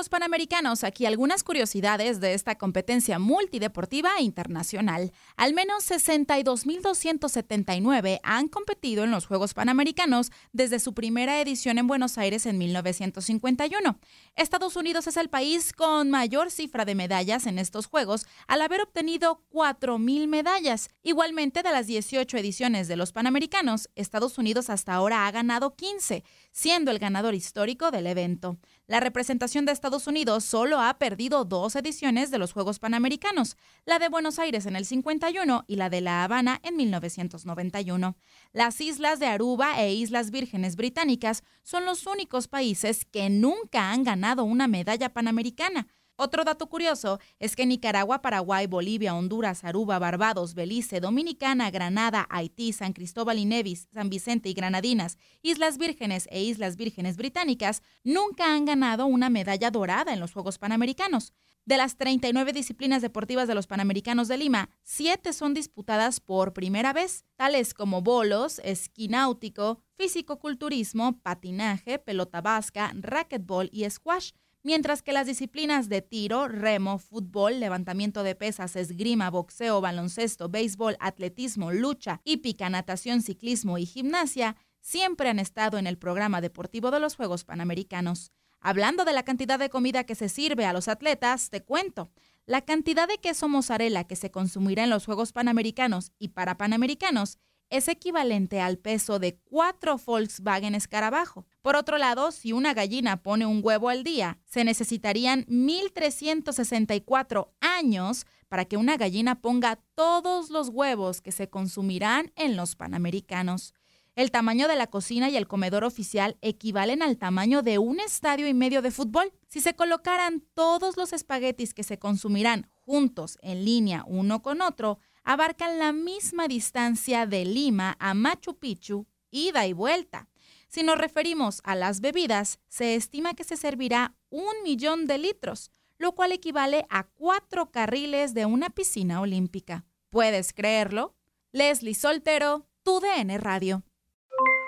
Juegos Panamericanos, aquí algunas curiosidades de esta competencia multideportiva e internacional. Al menos 62.279 han competido en los Juegos Panamericanos desde su primera edición en Buenos Aires en 1951. Estados Unidos es el país con mayor cifra de medallas en estos Juegos, al haber obtenido 4.000 medallas. Igualmente, de las 18 ediciones de los Panamericanos, Estados Unidos hasta ahora ha ganado 15, siendo el ganador histórico del evento. La representación de Estados Unidos solo ha perdido dos ediciones de los Juegos Panamericanos, la de Buenos Aires en el 51 y la de La Habana en 1991. Las islas de Aruba e Islas Vírgenes Británicas son los únicos países que nunca han ganado una medalla panamericana. Otro dato curioso es que Nicaragua, Paraguay, Bolivia, Honduras, Aruba, Barbados, Belice, Dominicana, Granada, Haití, San Cristóbal y Nevis, San Vicente y Granadinas, Islas Vírgenes e Islas Vírgenes Británicas nunca han ganado una medalla dorada en los Juegos Panamericanos. De las 39 disciplinas deportivas de los Panamericanos de Lima, siete son disputadas por primera vez, tales como bolos, esquí náutico, físico-culturismo, patinaje, pelota vasca, racquetball y squash mientras que las disciplinas de tiro, remo, fútbol, levantamiento de pesas, esgrima, boxeo, baloncesto, béisbol, atletismo, lucha, hípica, natación, ciclismo y gimnasia siempre han estado en el programa deportivo de los Juegos Panamericanos. Hablando de la cantidad de comida que se sirve a los atletas, te cuento. La cantidad de queso mozzarella que se consumirá en los Juegos Panamericanos y para Panamericanos es equivalente al peso de cuatro Volkswagen Escarabajo. Por otro lado, si una gallina pone un huevo al día, se necesitarían 1.364 años para que una gallina ponga todos los huevos que se consumirán en los Panamericanos. El tamaño de la cocina y el comedor oficial equivalen al tamaño de un estadio y medio de fútbol. Si se colocaran todos los espaguetis que se consumirán juntos en línea uno con otro, abarcan la misma distancia de Lima a Machu Picchu, ida y vuelta. Si nos referimos a las bebidas, se estima que se servirá un millón de litros, lo cual equivale a cuatro carriles de una piscina olímpica. ¿Puedes creerlo? Leslie Soltero, tu DN Radio.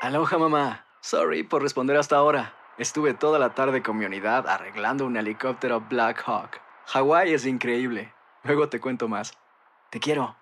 Aloha mamá. Sorry por responder hasta ahora. Estuve toda la tarde con mi unidad arreglando un helicóptero Black Hawk. Hawái es increíble. Luego te cuento más. Te quiero.